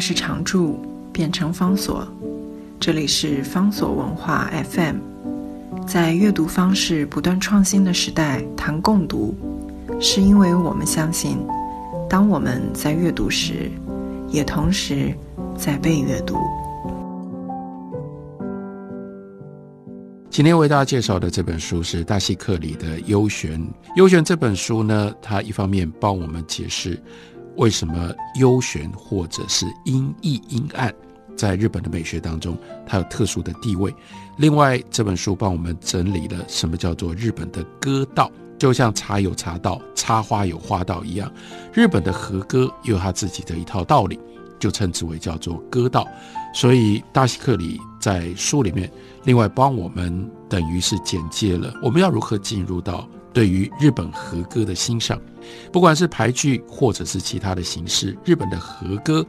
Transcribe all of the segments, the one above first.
是常驻，变成方所。这里是方所文化 FM。在阅读方式不断创新的时代，谈共读，是因为我们相信，当我们在阅读时，也同时在被阅读。今天为大家介绍的这本书是大西克里的《幽玄》。《幽玄》这本书呢，它一方面帮我们解释为什么幽玄或者是阴翳阴暗，在日本的美学当中它有特殊的地位；另外，这本书帮我们整理了什么叫做日本的歌道，就像茶有茶道、插花有花道一样，日本的和歌有它自己的一套道理，就称之为叫做歌道。所以，大西克里在书里面。另外，帮我们等于是简介了我们要如何进入到对于日本和歌的欣赏，不管是排剧或者是其他的形式，日本的和歌，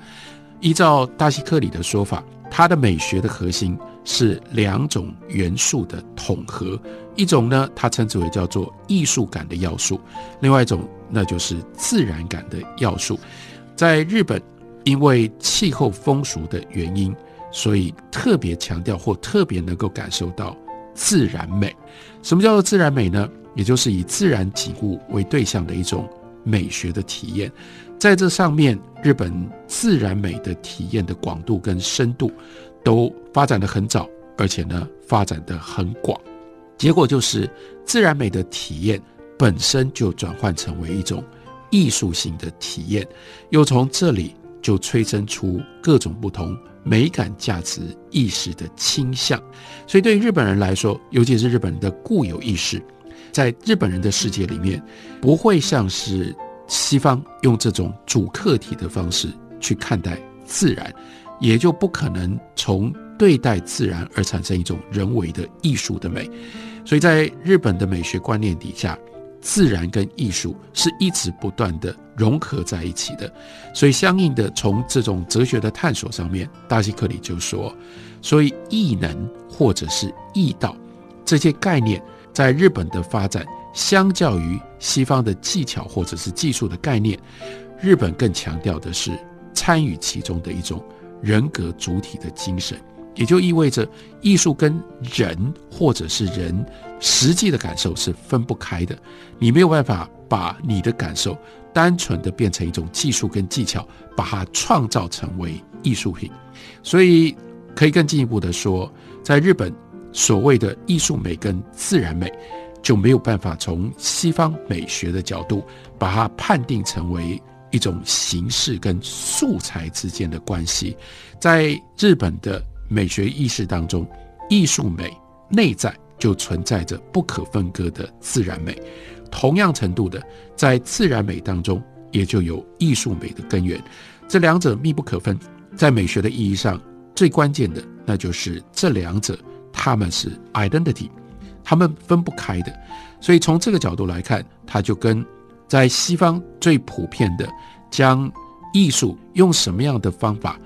依照大西克里的说法，它的美学的核心是两种元素的统合，一种呢，它称之为叫做艺术感的要素，另外一种那就是自然感的要素。在日本，因为气候风俗的原因。所以特别强调或特别能够感受到自然美。什么叫做自然美呢？也就是以自然景物为对象的一种美学的体验。在这上面，日本自然美的体验的广度跟深度都发展的很早，而且呢发展的很广。结果就是自然美的体验本身就转换成为一种艺术性的体验，又从这里就催生出各种不同。美感价值意识的倾向，所以对于日本人来说，尤其是日本人的固有意识，在日本人的世界里面，不会像是西方用这种主客体的方式去看待自然，也就不可能从对待自然而产生一种人为的艺术的美。所以在日本的美学观念底下。自然跟艺术是一直不断的融合在一起的，所以相应的从这种哲学的探索上面，大西克里就说，所以艺能或者是艺道这些概念，在日本的发展，相较于西方的技巧或者是技术的概念，日本更强调的是参与其中的一种人格主体的精神。也就意味着，艺术跟人或者是人实际的感受是分不开的。你没有办法把你的感受单纯的变成一种技术跟技巧，把它创造成为艺术品。所以，可以更进一步的说，在日本，所谓的艺术美跟自然美，就没有办法从西方美学的角度把它判定成为一种形式跟素材之间的关系。在日本的。美学意识当中，艺术美内在就存在着不可分割的自然美，同样程度的，在自然美当中也就有艺术美的根源，这两者密不可分。在美学的意义上，最关键的那就是这两者他们是 identity，他们分不开的。所以从这个角度来看，它就跟在西方最普遍的将艺术用什么样的方法。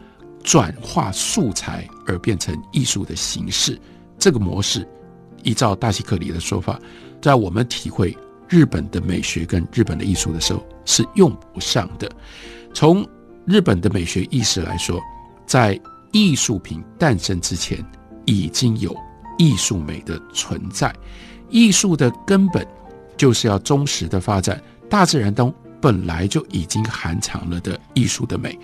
转化素材而变成艺术的形式，这个模式，依照大西克里的说法，在我们体会日本的美学跟日本的艺术的时候是用不上的。从日本的美学意识来说，在艺术品诞生之前，已经有艺术美的存在。艺术的根本就是要忠实的发展大自然中本来就已经含藏了的艺术的美。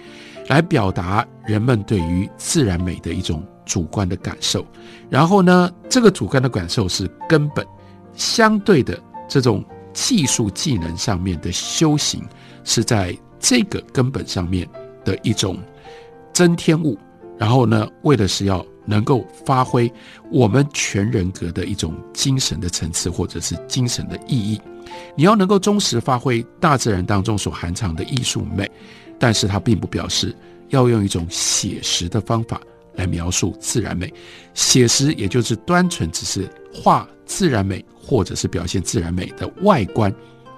来表达人们对于自然美的一种主观的感受，然后呢，这个主观的感受是根本，相对的这种技术技能上面的修行，是在这个根本上面的一种增添物，然后呢，为的是要能够发挥我们全人格的一种精神的层次或者是精神的意义，你要能够忠实发挥大自然当中所含藏的艺术美。但是它并不表示要用一种写实的方法来描述自然美，写实也就是单纯只是画自然美或者是表现自然美的外观，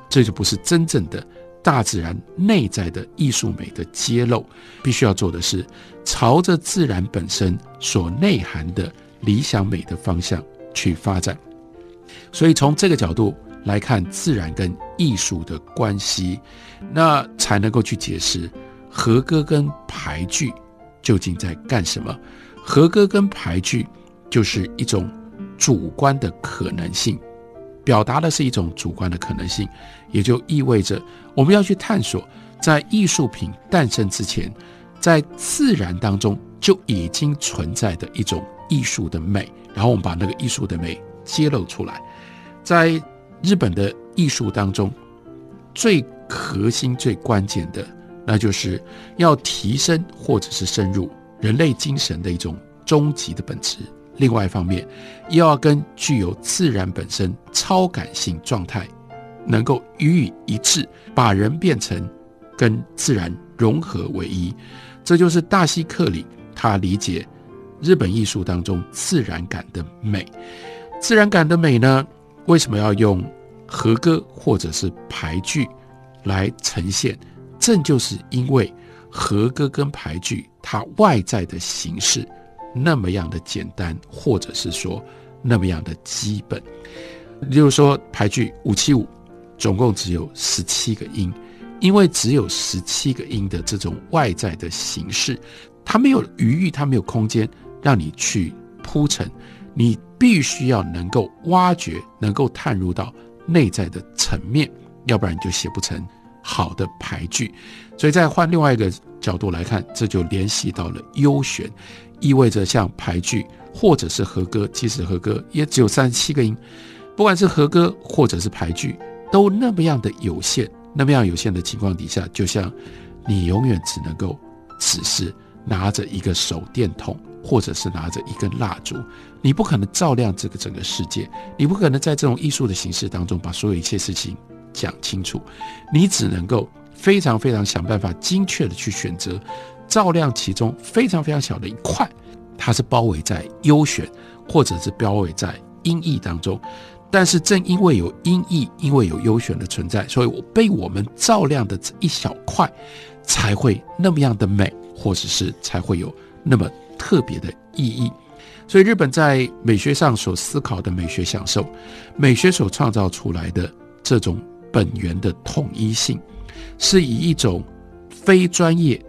这就不是真正的大自然内在的艺术美的揭露。必须要做的是朝着自然本身所内涵的理想美的方向去发展。所以从这个角度。来看自然跟艺术的关系，那才能够去解释和歌跟排剧究竟在干什么？和歌跟排句就是一种主观的可能性，表达的是一种主观的可能性，也就意味着我们要去探索，在艺术品诞生之前，在自然当中就已经存在的一种艺术的美，然后我们把那个艺术的美揭露出来。在日本的艺术当中，最核心、最关键的，那就是要提升或者是深入。人类精神的一种终极的本质。另外一方面，又要跟具有自然本身超感性状态能够予以一致，把人变成跟自然融合为一。这就是大西克里他理解日本艺术当中自然感的美。自然感的美呢，为什么要用和歌或者是排句来呈现？正就是因为。和歌跟排句，它外在的形式那么样的简单，或者是说那么样的基本。例如说排句五七五，总共只有十七个音，因为只有十七个音的这种外在的形式，它没有余裕，它没有空间让你去铺陈，你必须要能够挖掘，能够探入到内在的层面，要不然你就写不成。好的排句，所以再换另外一个角度来看，这就联系到了优选，意味着像排句或者是和歌，即使和歌也只有三十七个音，不管是和歌或者是排句，都那么样的有限，那么样有限的情况底下，就像你永远只能够只是拿着一个手电筒，或者是拿着一根蜡烛，你不可能照亮这个整个世界，你不可能在这种艺术的形式当中把所有一切事情。讲清楚，你只能够非常非常想办法精确的去选择，照亮其中非常非常小的一块，它是包围在优选或者是包围在音译当中。但是正因为有音译，因为有优选的存在，所以我被我们照亮的这一小块才会那么样的美，或者是才会有那么特别的意义。所以日本在美学上所思考的美学享受，美学所创造出来的这种。本源的统一性，是以一种非专业、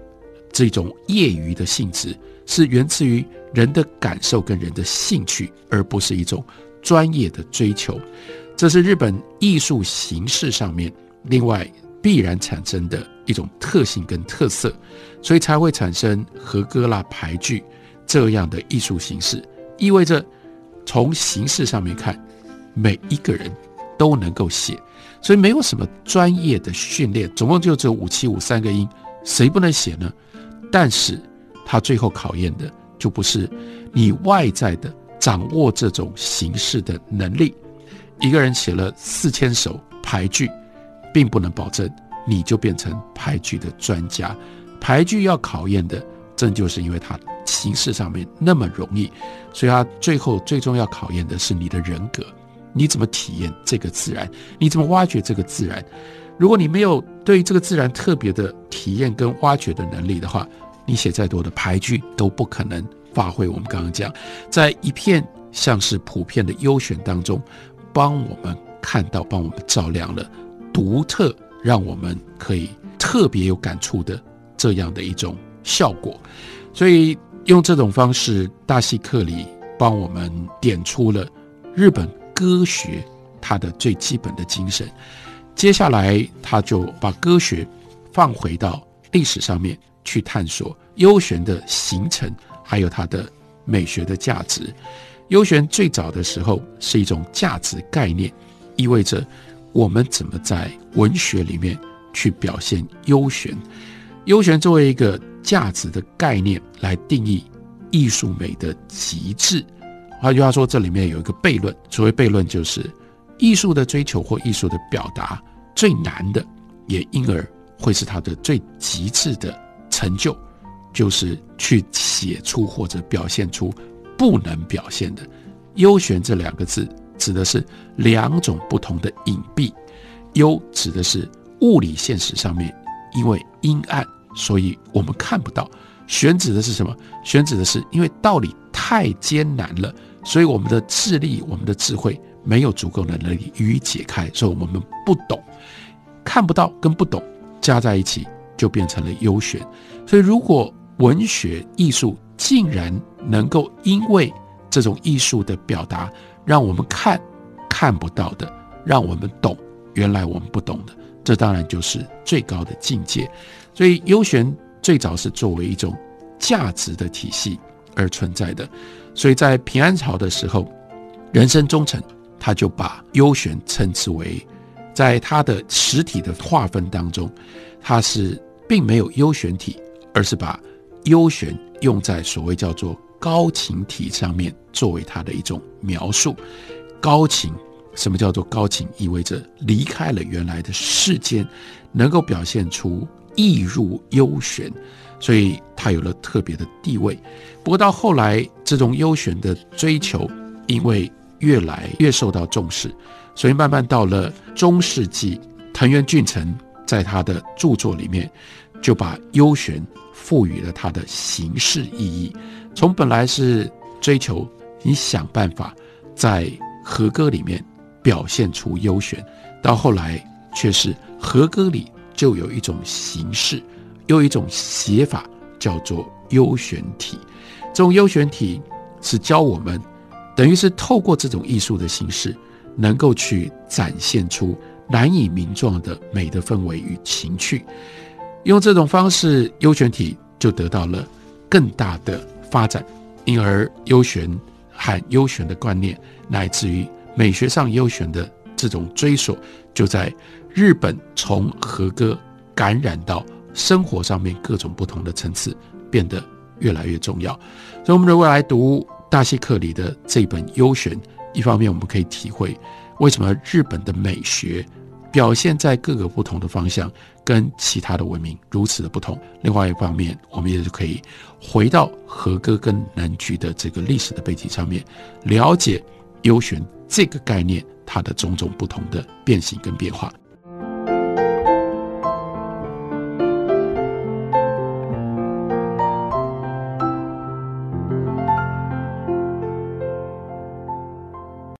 这种业余的性质，是源自于人的感受跟人的兴趣，而不是一种专业的追求。这是日本艺术形式上面另外必然产生的一种特性跟特色，所以才会产生和歌啦、排句这样的艺术形式。意味着从形式上面看，每一个人都能够写。所以没有什么专业的训练，总共就只有五七五三个音，谁不能写呢？但是他最后考验的就不是你外在的掌握这种形式的能力。一个人写了四千首排句，并不能保证你就变成排句的专家。排句要考验的，正就是因为它形式上面那么容易，所以它最后最终要考验的是你的人格。你怎么体验这个自然？你怎么挖掘这个自然？如果你没有对这个自然特别的体验跟挖掘的能力的话，你写再多的排句都不可能发挥我们刚刚讲，在一片像是普遍的优选当中，帮我们看到、帮我们照亮了独特，让我们可以特别有感触的这样的一种效果。所以用这种方式，大西克里帮我们点出了日本。歌学它的最基本的精神，接下来他就把歌学放回到历史上面去探索优选的形成，还有它的美学的价值。优选最早的时候是一种价值概念，意味着我们怎么在文学里面去表现优选。优选作为一个价值的概念来定义艺术美的极致。换句话说，这里面有一个悖论。所谓悖论，就是艺术的追求或艺术的表达最难的，也因而会是它的最极致的成就，就是去写出或者表现出不能表现的。幽玄这两个字指的是两种不同的隐蔽。幽指的是物理现实上面，因为阴暗，所以我们看不到。玄指的是什么？玄指的是因为道理太艰难了。所以我们的智力、我们的智慧没有足够的能力予以解开，所以我们不懂、看不到跟不懂加在一起，就变成了优选。所以如果文学艺术竟然能够因为这种艺术的表达，让我们看看不到的，让我们懂原来我们不懂的，这当然就是最高的境界。所以幽玄最早是作为一种价值的体系而存在的。所以在平安朝的时候，人生忠诚他就把幽玄称之为，在他的实体的划分当中，他是并没有幽玄体，而是把幽玄用在所谓叫做高情体上面，作为他的一种描述。高情，什么叫做高情？意味着离开了原来的世间，能够表现出意入幽玄，所以他有了特别的地位。不过到后来，这种幽玄的追求，因为越来越受到重视，所以慢慢到了中世纪，藤原俊成在他的著作里面就把幽玄赋予了它的形式意义。从本来是追求你想办法在和歌里面表现出幽玄，到后来却是和歌里就有一种形式，有一种写法叫做幽玄体。这种幽玄体是教我们，等于是透过这种艺术的形式，能够去展现出难以名状的美的氛围与情趣。用这种方式，幽玄体就得到了更大的发展，因而幽玄和幽玄的观念，乃至于美学上幽玄的这种追索，就在日本从和歌感染到生活上面各种不同的层次，变得。越来越重要，所以我们如果来读大西克里的这本《幽玄》，一方面我们可以体会为什么日本的美学表现在各个不同的方向跟其他的文明如此的不同；另外一方面，我们也就可以回到和歌跟南菊的这个历史的背景上面，了解幽玄这个概念它的种种不同的变形跟变化。